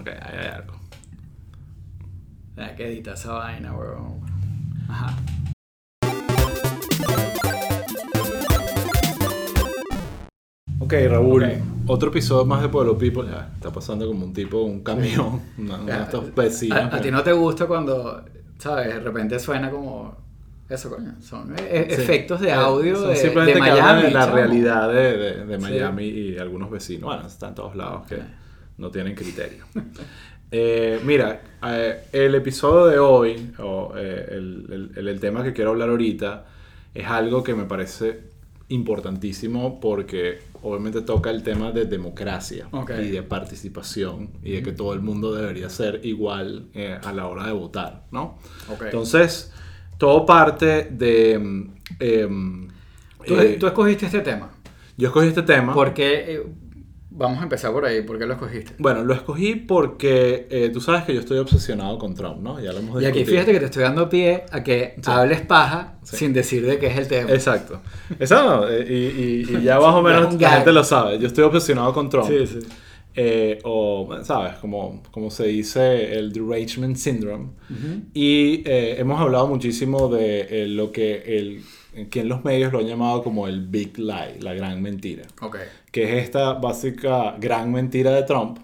Ok, ahí hay algo. Hay que editar esa vaina, weón. Ajá. Ok, Raúl. Ok. Otro episodio más de Pueblo People. Ya, está pasando como un tipo, un camión. Una, una de estos vecinos. A, a que- ti no te gusta cuando, ¿sabes? De repente suena como. Eso, coño. Son e- Sí. efectos de Eh, audio son de, simplemente de que hablan Miami. de la chamo. realidad de, de- de Sí. Miami y algunos vecinos. Bueno, están en todos lados que Ok. No tienen criterio. Eh, mira, eh, el episodio de hoy, o eh, el, el- el- tema que quiero hablar ahorita, es algo que me parece importantísimo porque obviamente toca el tema de democracia y de participación y de que todo el mundo debería ser igual a la hora de votar, ¿no? Ok. Entonces, todo parte de... em, ¿Tú, tú escogiste este tema. yo escogí este tema. Porque. Vamos a empezar por ahí. ¿Por qué lo escogiste? Bueno, lo escogí porque eh, tú sabes que yo estoy obsesionado con Trump, ¿no? Ya lo hemos Y aquí discutido. fíjate que te estoy dando pie a que Sí. hables paja Sí. sin decir de qué es el tema. Exacto. Exacto. eh, Y, y- y ya más o menos la gente lo sabe. Yo estoy obsesionado con Trump. Sí, sí. Eh, o, ¿sabes? Como, como se dice el derangement syndrome. Y eh, hemos hablado muchísimo de lo que el, que en los medios lo han llamado como el big lie, la gran mentira. Ok. que es esta básica gran mentira de Trump,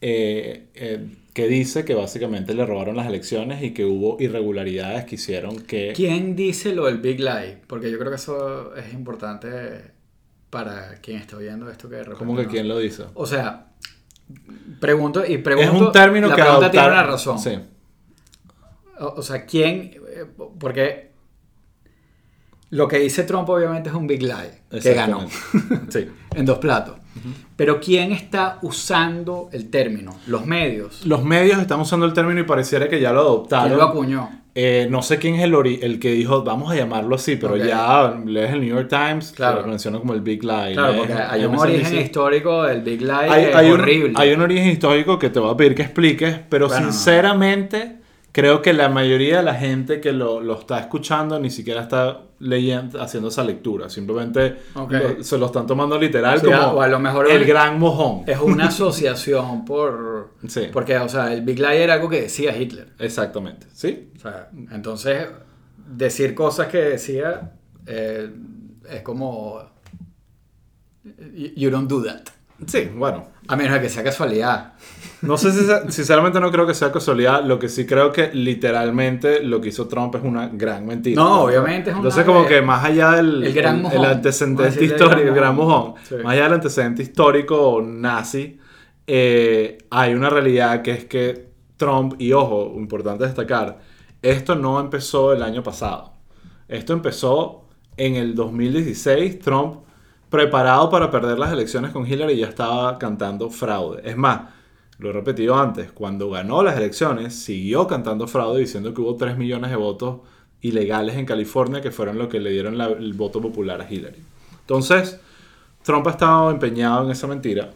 eh, eh, que dice que básicamente le robaron las elecciones y que hubo irregularidades que hicieron que... ¿Quién dice lo del Big Lie? Porque yo creo que eso es importante para quien está oyendo esto que de repente ¿Cómo que no- quién lo dice? O sea, pregunto y pregunto. es un término la que pregunta tiene adoptaron- una razón. Sí. O, o sea, ¿quién? eh, Porque lo que dice Trump obviamente es un Big Lie que ganó. Sí. en dos platos. Pero ¿quién está usando el término? Los medios. Los medios están usando el término y pareciera que ya lo adoptaron. ¿Quién lo acuñó? Eh, no sé quién es el, ori- el que dijo, vamos a llamarlo así, pero Ok. ya lees el New York Times, Claro. lo menciona como el Big Lie. Claro, porque hay un origen histórico del Big Lie hay, que es hay un, horrible. hay un origen histórico que te voy a pedir que expliques, pero Bueno, no. sinceramente creo que la mayoría de la gente que lo, lo está escuchando ni siquiera está leyendo, haciendo esa lectura. Simplemente lo- se lo están tomando literal O sea, como o a lo mejor el gran mojón. Es una asociación por... Sí. Porque, o sea, el Big Lie era algo que decía Hitler. Exactamente, ¿sí? O sea, entonces, decir cosas que decía eh, es como... You don't do that. Sí, bueno. A menos que sea casualidad. No sé si, sinceramente no creo que sea casualidad. Lo que sí creo que literalmente lo que hizo Trump es una gran mentira. No, obviamente es una- Entonces como que más allá del El gran el- el antecedente histórico, el gran mojón. mojón, Sí. más allá del antecedente histórico nazi, eh, hay una realidad que es que Trump, y ojo, importante destacar, esto no empezó el año pasado. Esto empezó en el 2016. Trump, preparado para perder las elecciones con Hillary, ya estaba cantando fraude. Es más, lo he repetido antes, cuando ganó las elecciones, siguió cantando fraude diciendo que hubo 3 millones de votos ilegales en California que fueron lo que le dieron la- el voto popular a Hillary. Entonces, Trump ha estado empeñado en esa mentira.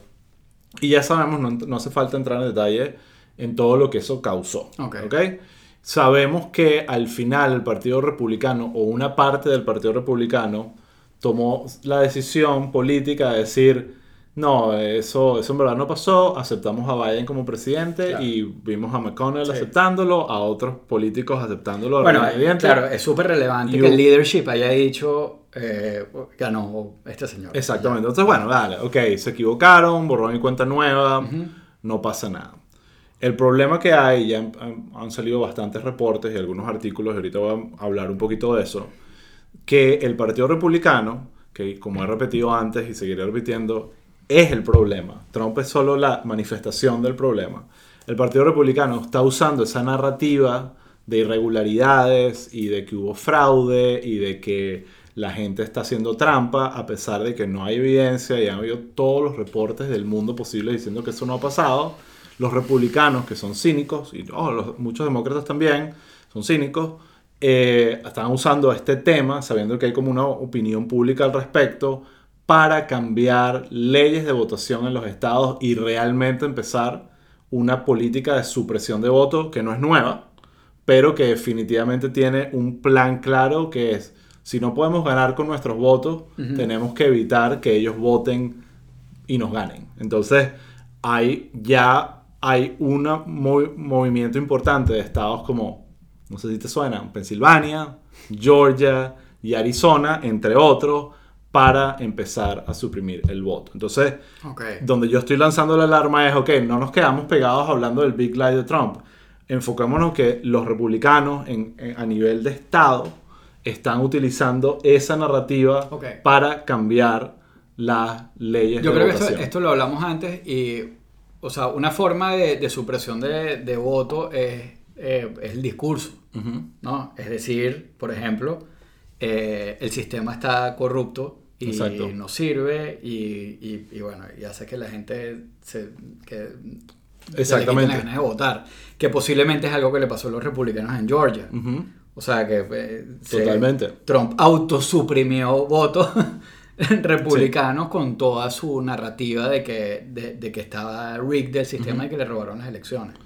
Y ya sabemos, no, no hace falta entrar en detalle en todo lo que eso causó. Ok. ¿ok? Sabemos que al final el Partido Republicano o una parte del Partido Republicano tomó la decisión política de decir, no, eso, eso en verdad no pasó, aceptamos a Biden como presidente Claro. y vimos a McConnell Sí. aceptándolo, a otros políticos aceptándolo. Bueno, claro, es súper relevante Y que el leadership haya dicho eh, ganó este señor. Exactamente. Entonces, bueno, dale, ok, se equivocaron, borrón y cuenta nueva, Ujú. no pasa nada. El problema que hay, ya han- han salido bastantes reportes y algunos artículos, y ahorita voy a hablar un poquito de eso, que el Partido Republicano, que como he repetido antes y seguiré repitiendo, es el problema. Trump es solo la manifestación del problema. El Partido Republicano está usando esa narrativa de irregularidades y de que hubo fraude y de que la gente está haciendo trampa a pesar de que no hay evidencia y han habido todos los reportes del mundo posible diciendo que eso no ha pasado. Los republicanos, que son cínicos, y oh, muchos demócratas también son cínicos, eh, están usando este tema, sabiendo que hay como una opinión pública al respecto, para cambiar leyes de votación en los estados y realmente empezar una política de supresión de votos que no es nueva, pero que definitivamente tiene un plan claro que es, si no podemos ganar con nuestros votos, tenemos que evitar que ellos voten y nos ganen. Entonces, hay ya hay un movimiento importante de estados como, no sé si te suena, Pensilvania, Georgia y Arizona, entre otros, para empezar a suprimir el voto. Entonces, donde yo estoy lanzando la alarma es, ok, no nos quedamos pegados hablando del Big Lie de Trump. Enfocémonos que los republicanos a nivel de Estado están utilizando esa narrativa para cambiar las leyes yo creo que esto, lo hablamos antes y, o sea, una forma de, supresión de, voto es, eh, el discurso, ¿no? Es decir, por ejemplo, eh, el sistema está corrupto y no sirve y, y, bueno, y hace que la gente se... Que, Exactamente. ganas de votar. Que posiblemente es algo que le pasó a los republicanos en Georgia. O sea que eh, Totalmente. Trump autosuprimió votos republicanos con toda su narrativa de que, de, que estaba rigged del sistema y que le robaron las elecciones.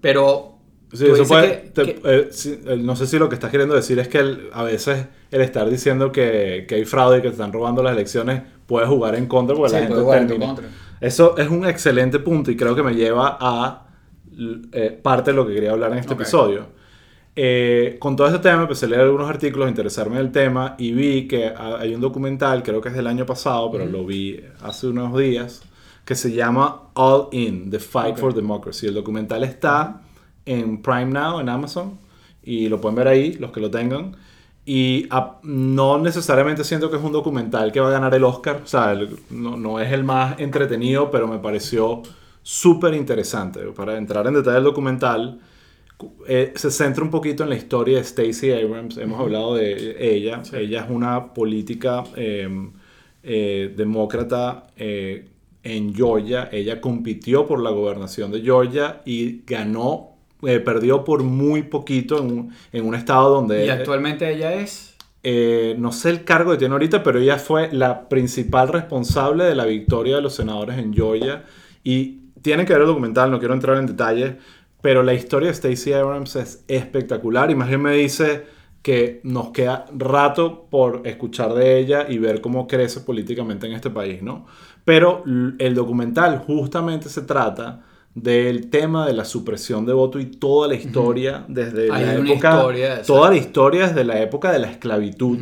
Pero Sí, eso puede, eh, no sé si lo que estás queriendo decir es que a veces el estar diciendo que, que, hay fraude y que te están robando las elecciones puede jugar en contra porque la gente termina. Eso es un excelente punto y creo que me lleva a eh, parte de lo que quería hablar en este episodio. Eh, con todo este tema empecé a leer algunos artículos, interesarme en el tema y vi que hay un documental, creo que es del año pasado, pero lo vi hace unos días, que se llama All In, The Fight for Democracy. El documental está en Prime Now, en Amazon, y lo pueden ver ahí, los que lo tengan. Y no necesariamente siento que es un documental que va a ganar el Oscar, o sea, no, no, es el más entretenido, pero me pareció súper interesante. Para entrar en detalle del documental, eh, se centra un poquito en la historia de Stacey Abrams, hemos hablado de ella, ella es una política em, eh, demócrata eh, en Georgia, ella compitió por la gobernación de Georgia y ganó eh, perdió por muy poquito en un, en un, estado donde... ¿Y actualmente ella es? Eh, no sé el cargo que tiene ahorita, pero ella fue la principal responsable de la victoria de los senadores en Georgia. Y tienen que ver el documental, no quiero entrar en detalles, pero la historia de Stacey Abrams es espectacular. Y más bien me dice que nos queda rato por escuchar de ella y ver cómo crece políticamente en este país, ¿no? Pero el documental justamente se trata del tema de la supresión de voto y toda la historia desde la época toda la historia desde la época de la esclavitud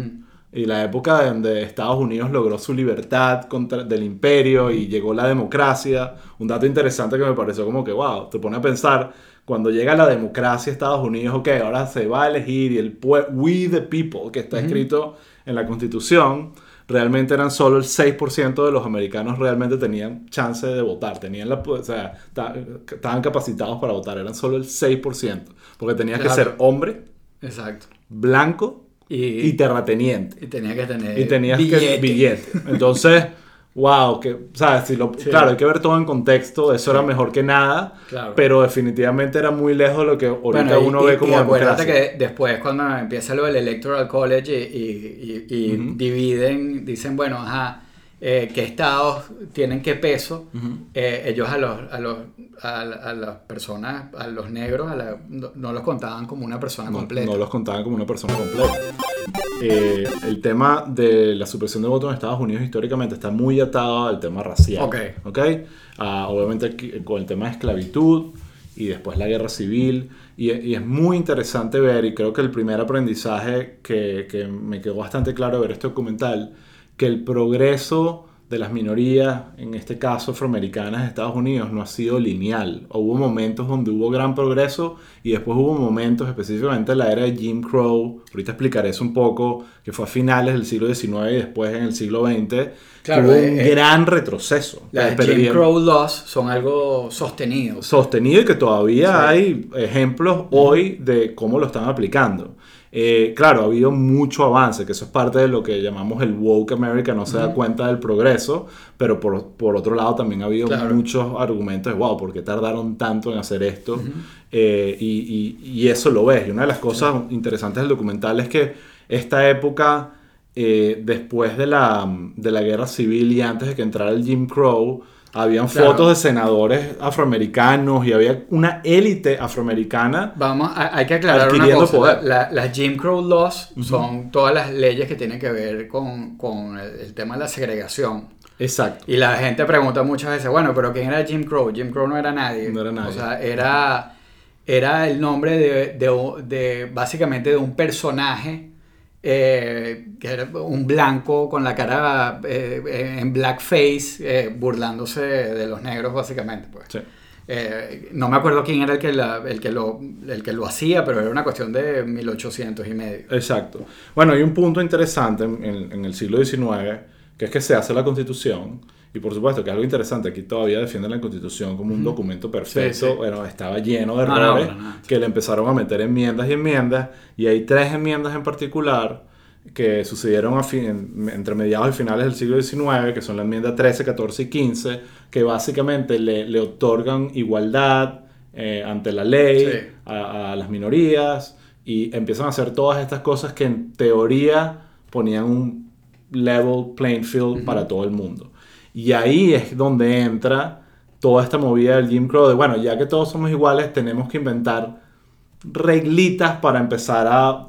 y la época donde Estados Unidos logró su libertad contra del imperio y llegó la democracia. Un dato interesante que me pareció como que wow te pone a pensar cuando llega la democracia a Estados Unidos ok ahora se va a elegir y el we the people que está escrito en la constitución realmente eran solo el 6% de los americanos realmente tenían chance de votar, tenían la, o sea, estaban capacitados para votar, eran solo el 6%, porque tenías que ser hombre, Exacto. blanco y, terrateniente. Y tenía que tener y tenías Que, billete. Entonces wow, que, ¿sabes? Si lo, Claro, hay que ver todo en contexto, eso era mejor que nada, pero definitivamente era muy lejos de lo que ahorita uno ve como y acuérdate que después cuando empieza lo del Electoral College y, y, dividen, dicen, bueno, ajá, eh, qué estados tienen qué peso, eh, ellos a los, a los a, las personas, a los negros, no, los contaban como una persona completa. No los contaban como una persona completa. Eh, el tema de la supresión de votos en Estados Unidos históricamente está muy atado al tema racial. Ok. ¿okay? Ah, obviamente con el tema de esclavitud y después la guerra civil. Y, y, es muy interesante ver, y creo que el primer aprendizaje que, que me quedó bastante claro ver este documental, que el progreso de las minorías, en este caso afroamericanas de Estados Unidos, no ha sido lineal. Hubo momentos donde hubo gran progreso y después hubo momentos, específicamente en la era de Jim Crow, ahorita explicaré eso un poco, que fue a finales del siglo XIX y después en el siglo XX, hubo un eh, eh, gran retroceso. Las Jim Crow laws son algo sostenido. Sostenido y que todavía hay ejemplos hoy de cómo lo están aplicando. Eh, claro, ha habido mucho avance, que eso es parte de lo que llamamos el woke America, no se da cuenta del progreso, pero por, por, otro lado también ha habido muchos argumentos de, wow, ¿por qué tardaron tanto en hacer esto? Eh, y, y, eso lo ves. Y una de las cosas interesantes del documental es que esta época, eh, después de la, de la guerra civil y antes de que entrara el Jim Crow, habían fotos de senadores afroamericanos y había una élite afroamericana. Vamos, hay que aclarar una cosa. las Jim Crow laws son todas las leyes que tienen que ver con, con el, tema de la segregación. Exacto. Y la gente pregunta muchas veces, bueno, pero ¿quién era Jim Crow? Jim Crow no era nadie. No era nadie. O sea, era, era el nombre de, de- de- básicamente de un personaje eh, que era un blanco con la cara eh, en blackface, eh, burlándose de los negros básicamente. Pues. Sí. Eh, no me acuerdo quién era el que, la- el, que lo, el que lo hacía, pero era una cuestión de 1800 y medio. Exacto. Bueno, hay un punto interesante en- en el siglo XIX, que es que se hace la constitución, y por supuesto que algo interesante, aquí todavía defienden la constitución como un documento perfecto, Sí, sí. bueno, estaba lleno de No, no, errores, para nada. que le empezaron a meter enmiendas y enmiendas, y hay tres enmiendas en particular que sucedieron a fin- entre mediados y finales del siglo XIX, que son la enmienda 13, 14 y 15, que básicamente le, le otorgan igualdad eh, ante la ley Sí. a, a las minorías y empiezan a hacer todas estas cosas que en teoría ponían un level playing field para todo el mundo. Y ahí es donde entra toda esta movida del Jim Crow de, bueno, ya que todos somos iguales, tenemos que inventar reglitas para empezar a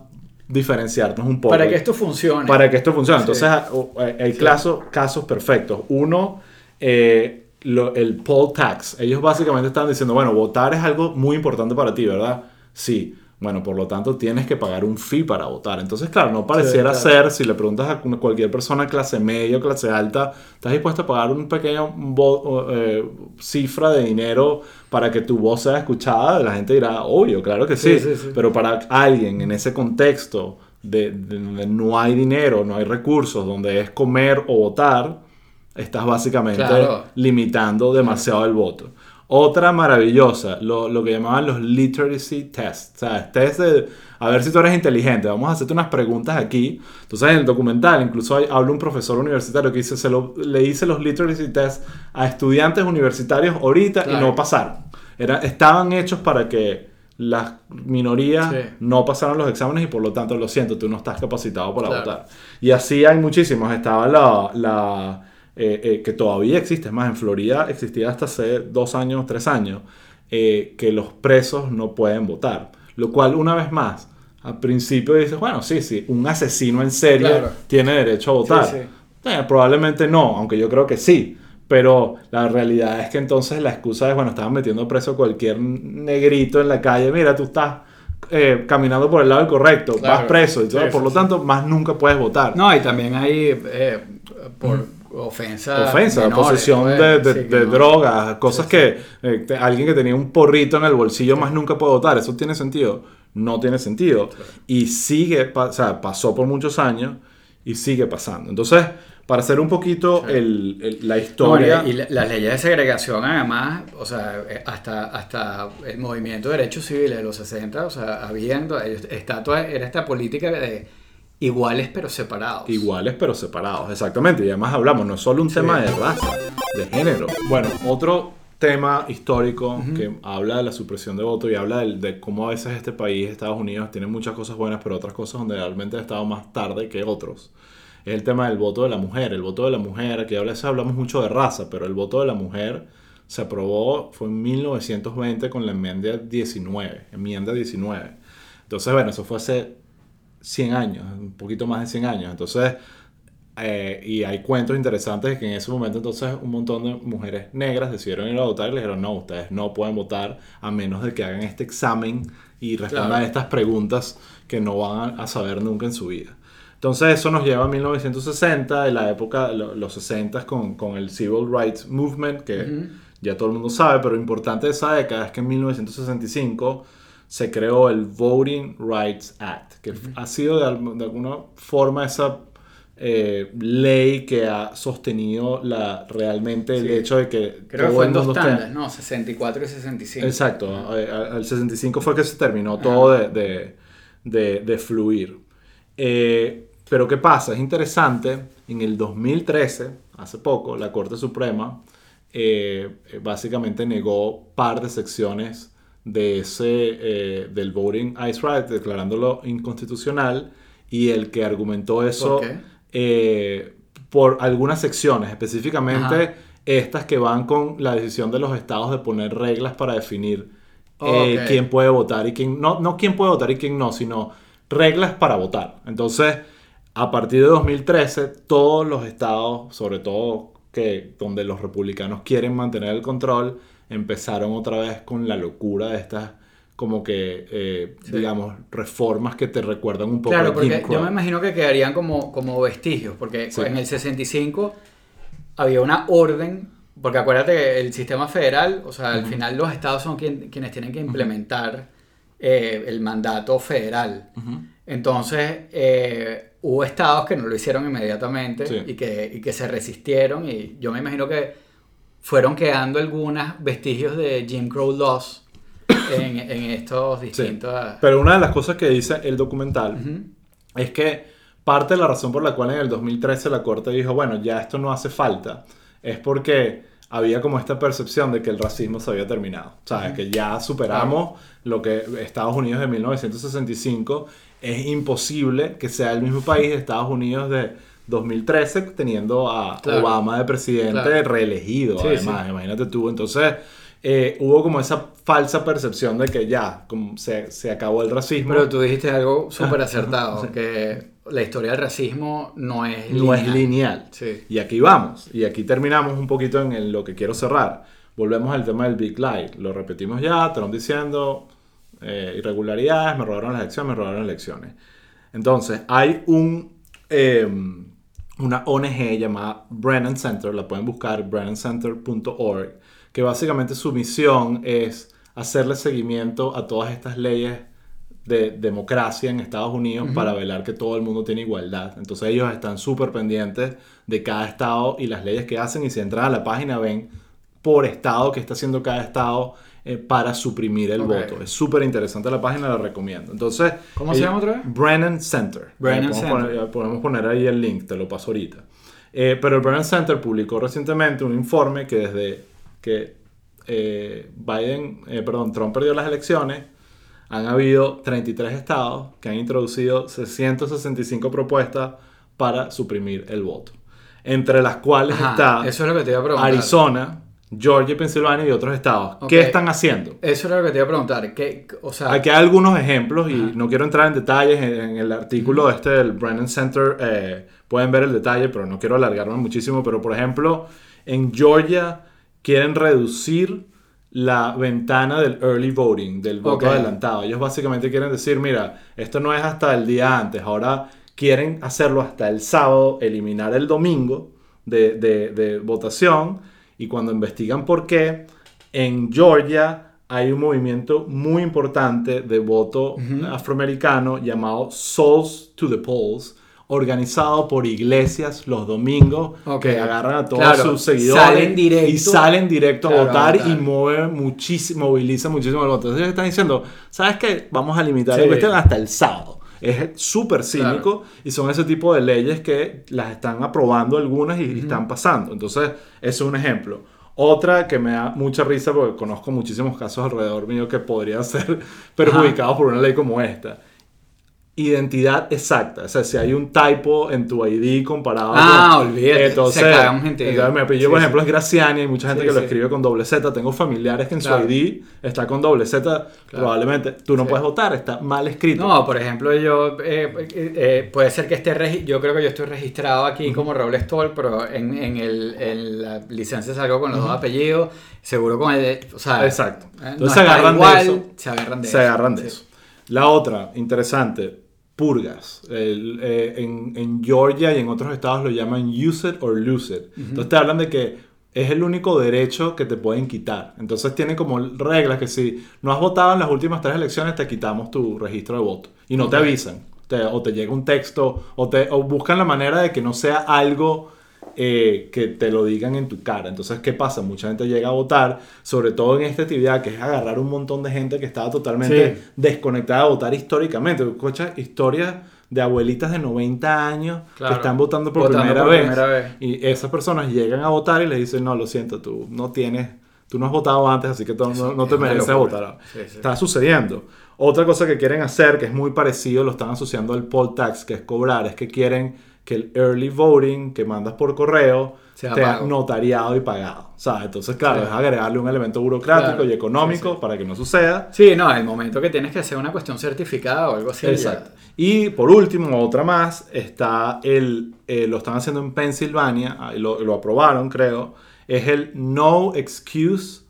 diferenciarnos un poco. Para que esto funcione. Para que esto funcione. Entonces ha- o- hay hay casos, casos perfectos. Uno, eh, lo- el poll tax. Ellos básicamente están diciendo, bueno, votar es algo muy importante para ti, ¿verdad? Sí. Bueno, por lo tanto tienes que pagar un fee para votar. Entonces, claro, no pareciera claro. ser, si le preguntas a una- cualquier persona clase media o clase alta, ¿estás dispuesto a pagar un pequeño vo- o, eh, cifra de dinero para que tu voz sea escuchada? La gente dirá, obvio, claro que sí. Sí, sí, sí. Pero para alguien en ese contexto de, no hay dinero, no hay recursos, donde es comer o votar, estás básicamente Claro. limitando demasiado el voto. Otra maravillosa, lo, lo que llamaban los literacy tests. O sea, test de a ver si tú eres inteligente. Vamos a hacerte unas preguntas aquí. Entonces, en el documental, incluso hay- habla un profesor universitario que dice: se lo, le hice los literacy tests a estudiantes universitarios ahorita y no pasaron. Era, estaban hechos para que las minorías Sí. no pasaron los exámenes y por lo tanto, lo siento, tú no estás capacitado para Claro. votar. Y así hay muchísimos. Estaba la, la eh, eh, que todavía existe, es más, en Florida existía hasta hace dos años, tres años, eh, que los presos no pueden votar. Lo cual, una vez más, al principio dices, bueno, sí, sí, un asesino en serie Claro. tiene derecho a votar. Sí, sí. Probablemente no, aunque yo creo que sí. Pero la realidad es que entonces la excusa es, bueno, estaban metiendo preso a cualquier negrito en la calle. Mira, tú estás eh, caminando por el lado correcto, Claro. vas preso. Y todo. Sí, por lo tanto, más nunca puedes votar. No, y también hay eh, por ofensa. Ofensa, menores, posesión pues, de, de- sí, que de no- drogas, cosas Sí, que eh, te- alguien que tenía un porrito en el bolsillo más nunca puede votar. ¿Eso tiene sentido? No tiene sentido. Y sigue, o sea, pasó por muchos años y sigue pasando. Entonces, para hacer un poquito el- el- la historia... No, y la- las leyes de segregación, además, o sea, eh, hasta, hasta el movimiento de derechos civiles de los 60, o sea, habiendo, era esta política de iguales pero separados. Iguales pero separados, exactamente. Y además hablamos, no es solo un tema de raza, de género. Bueno, otro tema histórico que habla de la supresión de voto y habla del- de, cómo a veces este país, Estados Unidos, tiene muchas cosas buenas, pero otras cosas donde realmente ha estado más tarde que otros. Es el tema del voto de la mujer. El voto de la mujer, aquí a veces hablamos mucho de raza, pero el voto de la mujer se aprobó, fue en 1920 con la enmienda 19. Enmienda 19. Entonces, bueno, eso fue hace 100 años, un poquito más de 100 años. Entonces, eh, y hay cuentos interesantes de que en ese momento entonces un montón de mujeres negras decidieron ir a votar y le dijeron, no, ustedes no pueden votar a menos de que hagan este examen y respondan Claro. estas preguntas que no van a, saber nunca en su vida. Entonces eso nos lleva a 1960, de la época, lo- los 60 con, con el Civil Rights Movement, que Ujú. ya todo el mundo sabe, pero lo importante de esa década es que en 1965 se creó el Voting Rights Act, que ha sido de, de alguna forma esa eh, ley que ha sostenido la, realmente el Sí. hecho de que Creo que fue el en dos tandas, ¿no? 64 y 65. Exacto, eh, al 65 fue que se terminó todo de, de- de- de fluir. Eh, pero ¿qué pasa? Es interesante, en el 2013, hace poco, la Corte Suprema eh, eh, básicamente negó par de secciones de ese, eh, del Voting Rights Right, declarándolo inconstitucional, y el que argumentó eso eh, por algunas secciones, específicamente Ajá. estas que van con la decisión de los estados de poner reglas para definir eh, quién puede votar y quién no, no quién puede votar y quién no, sino reglas para votar. Entonces, a partir de 2013, todos los estados, sobre todo que donde los republicanos quieren mantener el control, empezaron otra vez con la locura de estas como que, eh, digamos, reformas que te recuerdan un poco Claro, porque yo me imagino que quedarían como, como vestigios, porque Sí. en el 65 había una orden, porque acuérdate que el sistema federal, o sea, al final los estados son quien- quienes tienen que implementar eh, el mandato federal. Entonces, eh, hubo estados que no lo hicieron inmediatamente Sí. y, que, y que se resistieron y yo me imagino que fueron quedando algunos vestigios de Jim Crow laws en, en estos Sí. distintos... Pero una de las cosas que dice el documental es que parte de la razón por la cual en el 2013 la corte dijo, bueno, ya esto no hace falta, es porque había como esta percepción de que el racismo se había terminado. O sea, que ya superamos lo que Estados Unidos de 1965. Es imposible que sea el mismo país de Estados Unidos de 2013 teniendo a Claro. Obama de presidente Claro. reelegido, Sí, además, sí. imagínate tú. Entonces, eh, hubo como esa falsa percepción de que ya como se, se acabó el racismo. Pero tú dijiste algo súper acertado, que la historia del racismo no es no es lineal. Sí. Y aquí vamos. Y aquí terminamos un poquito en el- lo que quiero cerrar. Volvemos al tema del Big Lie. Lo repetimos ya, Trump diciendo eh, irregularidades, me robaron las elecciones, me robaron las elecciones. Entonces, hay un, eh, una ONG llamada Brennan Center, la pueden buscar, brennancenter.org, que básicamente su misión es hacerle seguimiento a todas estas leyes de democracia en Estados Unidos para velar que todo el mundo tiene igualdad. Entonces ellos están súper pendientes de cada estado y las leyes que hacen y si entran a la página ven por estado que está haciendo cada estado eh, para suprimir el voto. Es súper interesante la página, la recomiendo. Entonces, ¿Cómo se llama otra vez? Brennan Center. Brennan podemos, Center. Poner, podemos poner ahí el link, te lo paso ahorita. Eh, pero el Brennan Center publicó recientemente un informe que desde que eh, Biden, eh, perdón, Trump perdió las elecciones, han habido 33 estados que han introducido 665 propuestas para suprimir el voto. Entre las cuales Ajá, está eso es lo que te iba a preguntar. Arizona, Georgia, Pensilvania y otros estados. ¿Qué están haciendo? Eso era lo que te iba a preguntar. ¿Qué, o sea, Aquí hay algunos ejemplos y no quiero entrar en detalles en, en el artículo este del Brennan Center. eh, pueden ver el detalle, pero no quiero alargarme muchísimo. Pero por ejemplo, en Georgia quieren reducir la ventana del early voting, del voto adelantado. Ellos básicamente quieren decir, mira, esto no es hasta el día antes, ahora quieren hacerlo hasta el sábado, eliminar el domingo de, de- de votación y cuando investigan por qué, en Georgia hay un movimiento muy importante de voto afroamericano llamado Souls to the Polls, organizado por iglesias los domingos Ok. que agarran a todos Claro, sus seguidores salen directo- y salen directo Claro, a votar y mueven muchísimo, movilizan muchísimo el voto. Entonces están diciendo, ¿sabes qué? Vamos a limitar Sí. la cuestión hasta el sábado. Es súper cínico y son ese tipo de leyes que las están aprobando algunas y, están pasando. Entonces, eso es un ejemplo. Otra que me da mucha risa porque conozco muchísimos casos alrededor mío que podrían ser perjudicados por una ley como esta. Identidad exacta. O sea, si hay un typo en tu ID comparado Ah, con- olvídate, Entonces, se un entonces mi apellido, Sí, por sí. ejemplo, es Graciani. Hay mucha gente Sí, que lo escribe con doble Z. Tengo familiares que en Claro. su ID está con doble Z. Probablemente tú no puedes votar. Está mal escrito. No, por ejemplo, yo eh, eh, eh, puede ser que esté yo creo que yo estoy registrado aquí como Raúl Stoll, pero en, en, el, en la licencia salgo con los dos apellidos, seguro con el, o sea, Exacto. Entonces no se agarran de eso. se agarran de se eso. agarran de eso. La otra, interesante, purgas. El, eh, en, en Georgia y en otros estados lo llaman use it or lose it. Entonces te hablan de que es el único derecho que te pueden quitar. Entonces tienen como reglas que si no has votado en las últimas tres elecciones te quitamos tu registro de voto. Y no te avisan. Te- o te llega un texto o, te, o buscan la manera de que no sea algo eh, que te lo digan en tu cara. Entonces, ¿qué pasa? Mucha gente llega a votar, sobre todo en esta actividad, que es agarrar un montón de gente que estaba totalmente Sí. desconectada a votar históricamente. Escuchas historias de abuelitas de 90 años Claro. que están votando por, Votando primera, por vez, primera vez. Y esas personas llegan a votar y les dicen, no, lo siento, tú no tienes, tú no has votado antes, así que tú no, no te mereces votar. Sí, sí. Está sucediendo. Otra cosa que quieren hacer, que es muy parecido, lo están asociando al poll tax, que es cobrar, es que quieren que el early voting que mandas por correo Sea te notariado y pagado. ¿sabes? Entonces, claro, Sí. es agregarle un elemento burocrático Claro. y económico Sí, sí. para que no suceda. Sí, no, el momento que tienes que hacer una cuestión certificada o algo así. ya- Exacto. Y por último, otra más, está el, eh, lo están haciendo en Pensilvania, lo, lo aprobaron creo, es el No Excuse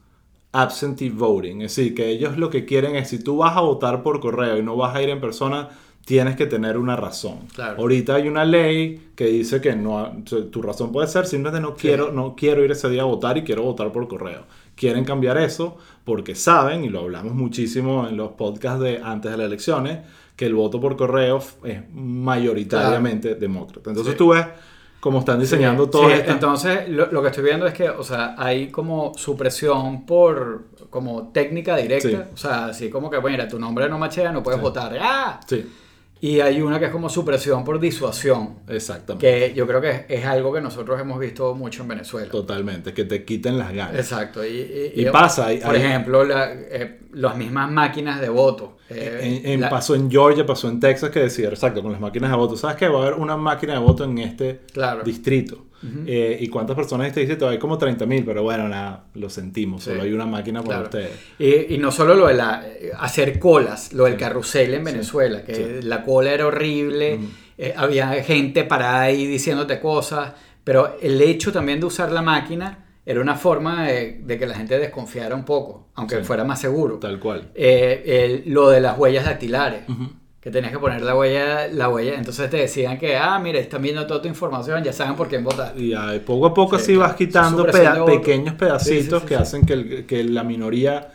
Absentee Voting. Es decir, que ellos lo que quieren es si tú vas a votar por correo y no vas a ir en persona, tienes que tener una razón. Claro. Ahorita hay una ley que dice que no, tu razón puede ser simplemente no quiero, no quiero ir ese día a votar y quiero votar por correo. Quieren cambiar eso porque saben, y lo hablamos muchísimo en los podcasts de antes de las elecciones, que el voto por correo es mayoritariamente demócrata. Entonces Sí. tú ves cómo están diseñando Sí, todo sí, esto. Entonces, lo, lo que estoy viendo es que, o sea, hay como supresión por como técnica directa. Sí. O sea, así como que, bueno, mira, tu nombre no machea, no puedes Sí. votar. ¡Ah! Sí, Y hay una que es como supresión por disuasión. exactamente. Que yo creo que es, es algo que nosotros hemos visto mucho en Venezuela. Totalmente, que te quiten las ganas. Exacto. Y, y- Y pasa, por hay- ejemplo, la- eh, las mismas máquinas de voto. Eh, En, en- la- pasó en Georgia, pasó en Texas que decía, exacto, con las máquinas de voto. ¿Sabes qué? Va a haber una máquina de voto en este Claro. distrito. Eh, ¿Y cuántas personas distrito? Hay como 30 mil, pero bueno, nada, lo sentimos. Sí. Solo hay una máquina para Claro. ustedes. Y, y no solo lo de la, eh, hacer colas, lo del carrusel en Venezuela, que Sí. la cola era horrible, eh, había gente parada ahí diciéndote cosas, pero el hecho también de usar la máquina era una forma de, de que la gente desconfiara un poco, aunque Sí. fuera más seguro. Tal cual. Eh, el- lo de las huellas dactilares. Que tenías que poner la huella, la huella, entonces te decían que, ah, mira, están viendo toda tu información, ya saben por quién votar. Y ah, poco a poco Sí, así vas quitando peda- pequeños pedacitos que hacen que, el- que la minoría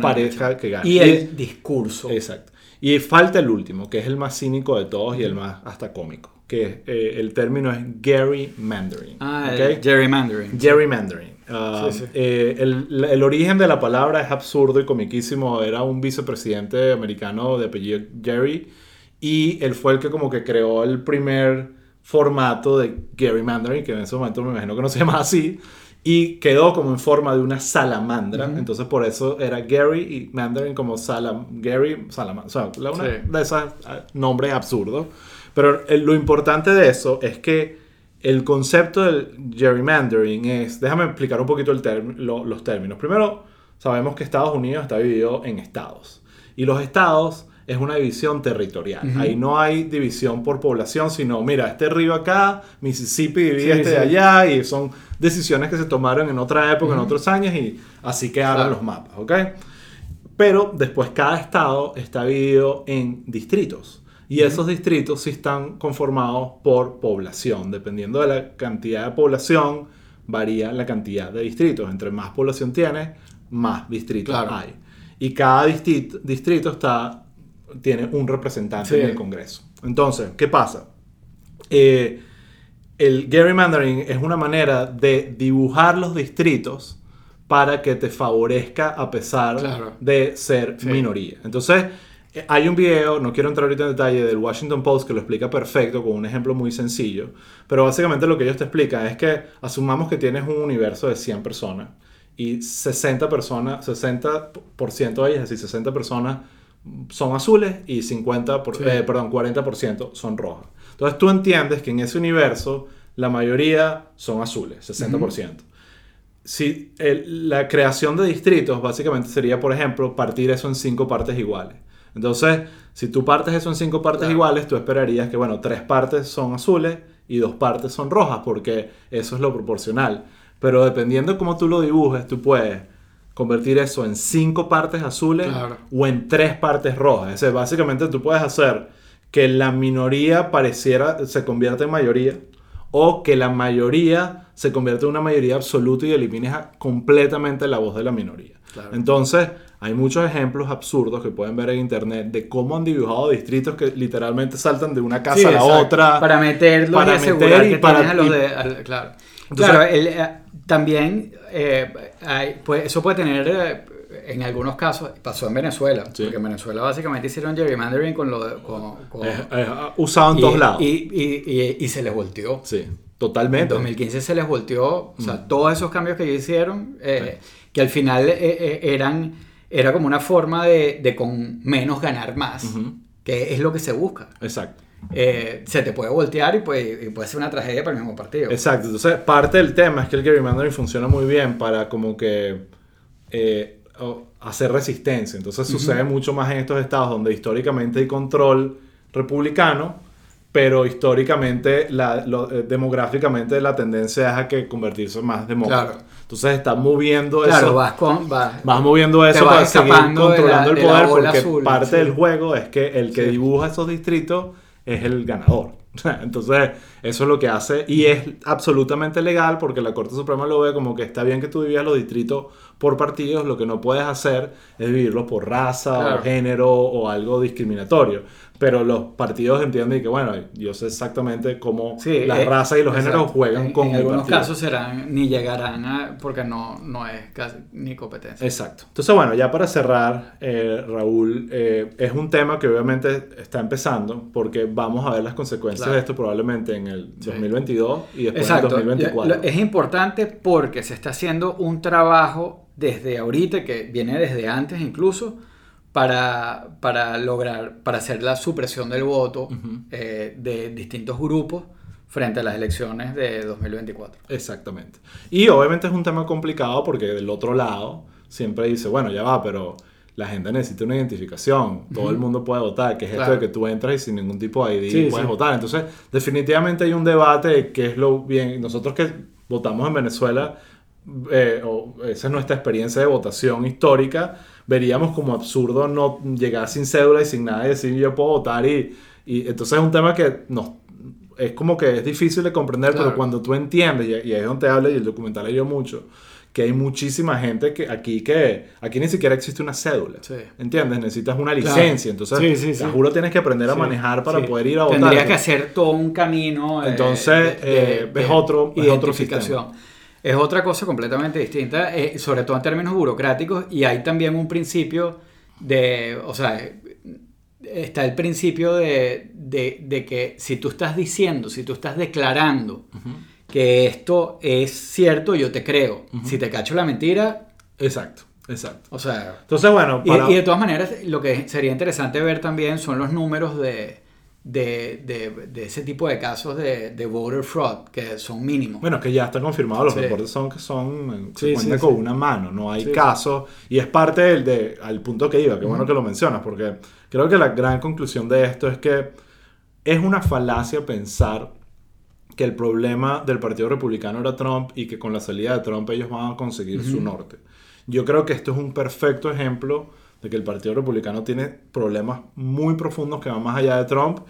parezca que gane. Y el discurso. Exacto. Y falta el último, que es el más cínico de todos y el más hasta cómico, que eh, el término es gerrymandering. Ah, ¿ok? el gerrymandering. Gerrymandering. Ah, Sí, sí. eh, el, el origen de la palabra es absurdo y comiquísimo. Era un vicepresidente americano de apellido Jerry y él fue el que como que creó el primer formato de gerrymandering, que en ese momento me imagino que no se llama así, y quedó como en forma de una salamandra. Entonces por eso era Gary y Mandarin como salam Gary salamandra. O sea, la- una Sí. de esos ah, nombres absurdos. Pero eh, lo importante de eso es que el concepto del gerrymandering es, déjame explicar un poquito el term- lo- los términos. Primero, sabemos que Estados Unidos está dividido en estados. Y los estados es una división territorial. Ahí no hay división por población, sino, mira, este río acá, Mississippi divide Sí, este de allá, y son decisiones que se tomaron en otra época, en otros años, y así quedaron Claro. los mapas, ¿ok? Pero después cada estado está dividido en distritos. Y esos distritos sí están conformados por población. Dependiendo de la cantidad de población, varía la cantidad de distritos. Entre más población tienes, más distritos Claro. hay. Y cada distrito, distrito está, tiene un representante Sí. en el Congreso. Entonces, ¿qué pasa? Eh, el gerrymandering es una manera de dibujar los distritos para que te favorezca a pesar Claro. de ser Sí. minoría. Entonces, hay un video, no quiero entrar ahorita en detalle, del Washington Post que lo explica perfecto con un ejemplo muy sencillo, pero básicamente lo que ellos te explican es que asumamos que tienes un universo de 100 personas y 60 personas, 60% de ellas, es decir, 60 personas son azules y 50 por- Sí. eh, perdón, 40% son rojas. Entonces tú entiendes que en ese universo la mayoría son azules, 60%. Si el- la creación de distritos básicamente sería, por ejemplo, partir eso en cinco partes iguales. Entonces, si tú partes eso en cinco partes Claro. iguales, tú esperarías que, bueno, tres partes son azules y dos partes son rojas, porque eso es lo proporcional. Pero dependiendo de cómo tú lo dibujes, tú puedes convertir eso en cinco partes azules Claro. o en tres partes rojas. Básicamente tú puedes hacer que la minoría pareciera, se convierta en mayoría, o que la mayoría se convierta en una mayoría absoluta y elimines completamente la voz de la minoría. Claro. Entonces, hay muchos ejemplos absurdos que pueden ver en internet de cómo han dibujado distritos que literalmente saltan de una casa Sí, a la exacto. otra. Para meterlo para y asegurar meter y que para- a los de... al- claro. Entonces- claro, el, eh, también eh, hay- pues, eso puede tener... eh, en algunos casos, pasó en Venezuela, Sí. porque en Venezuela básicamente hicieron gerrymandering con lo de, con, con- Es- es usado en y, todos lados. Y, y- y- se les volteó. sí, En totalmente. 2015 se les volteó, o sea, Mm. todos esos cambios que ellos hicieron, eh, que al final eh, eh, eran, era como una forma de, de con menos ganar más, que es lo que se busca. Exacto. eh, se te puede voltear y puede, y puede ser una tragedia para el mismo partido. Exacto, entonces parte del tema es que el gerrymandering funciona muy bien para como que eh, hacer resistencia. Entonces sucede mucho más en estos estados donde históricamente hay control republicano, pero históricamente, la, lo- eh, demográficamente la tendencia es a que convertirse en más demócrata. Claro. Entonces está moviendo Claro, eso. vas con... Vas, Vas moviendo eso para seguir controlando la- el poder porque azul, parte del juego es que el que Sí. dibuja esos distritos es el ganador. Entonces, eso es lo que hace y es absolutamente legal porque la Corte Suprema lo ve como que está bien que tú dividas los distritos por partidos, lo que no puedes hacer es dividirlos por raza Claro. o género o algo discriminatorio. Pero los partidos entienden que, bueno, yo sé exactamente cómo Sí, las eh, razas y los géneros exacto. juegan en, con En el algunos partido. casos serán, ni llegarán a, porque no, no es casi ni competencia. Exacto. Entonces, bueno, ya para cerrar, eh, Raúl, eh, es un tema que obviamente está empezando porque vamos a ver las consecuencias Claro. de esto probablemente en el Sí. 2022 y después Exacto. en el 2024. Lo- lo- Es importante porque se está haciendo un trabajo desde ahorita, que viene desde antes incluso, para, para lograr, para hacer la supresión del voto eh, de distintos grupos frente a las elecciones de 2024. Exactamente. Y obviamente es un tema complicado porque del otro lado siempre dice, bueno, ya va, pero la gente necesita una identificación, todo el mundo puede votar, que es esto de que tú entras y sin ningún tipo de ID Sí, puedes sí. votar. Entonces, definitivamente hay un debate de qué es lo bien. Nosotros que votamos en Venezuela, eh, o esa es nuestra experiencia de votación histórica, veríamos como absurdo no llegar sin cédula y sin nada y decir yo puedo votar y, y entonces es un tema que nos es como que es difícil de comprender, Claro. pero cuando tú entiendes, y, ahí es donde habla y el documental leyó mucho, que hay muchísima gente que aquí que aquí ni siquiera existe una cédula. Sí. ¿Entiendes? Necesitas una Claro. licencia. Entonces, Sí, sí, sí. te juro tienes que aprender a manejar para poder ir a votar. Tendrías que hacer todo un camino. eh, Entonces, eh, es otro- es otro identificación. Es otra cosa completamente distinta, eh, sobre todo en términos burocráticos, y hay también un principio de, o sea, está el principio de, de- de que si tú estás diciendo, si tú estás declarando que esto es cierto, yo te creo. Si te cacho la mentira, Exacto, exacto. o sea, Entonces, bueno, y, para- y de todas maneras, lo que sería interesante ver también son los números de, de, de- de ese tipo de casos de, voter fraud, que son mínimos. Bueno, que ya está confirmado, los Sí. reportes son que son, se Sí, cuenta sí, con una mano, no hay casos, y es parte del de, al punto que iba, qué bueno que lo mencionas, porque creo que la gran conclusión de esto es que es una falacia pensar que el problema del Partido Republicano era Trump y que con la salida de Trump ellos van a conseguir su norte. Yo creo que esto es un perfecto ejemplo de que el Partido Republicano tiene problemas muy profundos que van más allá de Trump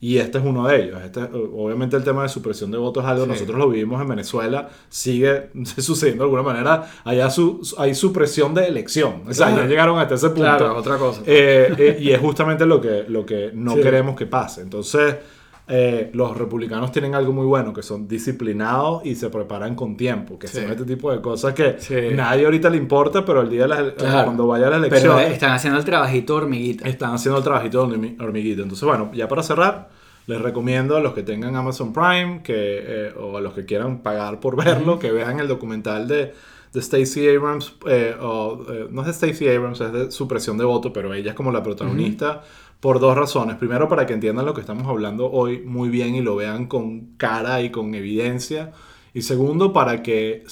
y este es uno de ellos. Este, obviamente el tema de supresión de votos es algo, Sí. nosotros lo vivimos en Venezuela, sigue sucediendo de alguna manera, allá su, su- hay supresión de elección, o sea, Claro. ya llegaron hasta ese punto. Claro, otra cosa. Eh, eh, y es justamente lo que, lo que no Sí. queremos que pase. Entonces, eh, los republicanos tienen algo muy bueno, que son disciplinados y se preparan con tiempo, que Sí. son este tipo de cosas que Sí. nadie ahorita le importa, pero el día de la, Claro. cuando vaya a la Pero elección, están haciendo el trabajito hormiguita. están haciendo el trabajito hormiguita. Entonces, bueno, ya para cerrar, les recomiendo a los que tengan Amazon Prime que, eh, o a los que quieran pagar por verlo, que vean el documental de, de Stacey Abrams, eh, o, eh, no es de Stacey Abrams, es de supresión de voto, pero ella es como la protagonista. Por dos razones. Primero, para que entiendan lo que estamos hablando hoy muy bien y lo vean con cara y con evidencia. Y segundo, para que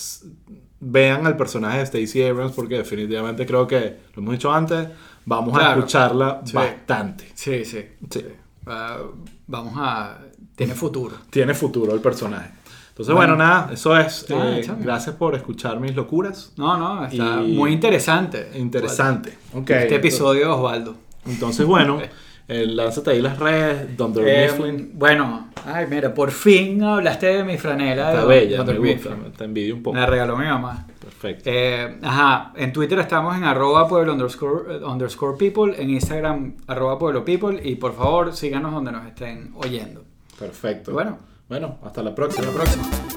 vean al personaje de Stacey Abrams, porque definitivamente creo que, lo hemos dicho antes, vamos a Claro. escucharla Sí. bastante. Sí, sí. Sí. Ah, vamos a... Tiene futuro. Tiene futuro el personaje. Entonces, Bueno. bueno, nada, eso es. Nada, Eh, gracias por escuchar mis locuras. No, no, está Y- muy interesante. Interesante. Ok. Este episodio Osvaldo. Entonces, bueno, eh, lánzate ahí las redes, Don Eh, Mifflin. bueno, ay, mira, por fin hablaste de mi franela. Está de bella, me gusta, te envidio un poco. Me la regaló mi mamá. Perfecto. Eh, ajá, en Twitter estamos en arroba pueblo underscore, eh, underscore people, en Instagram arroba pueblo people y por favor síganos donde nos estén oyendo. Perfecto. Bueno. Bueno, hasta la próxima. Hasta la próxima.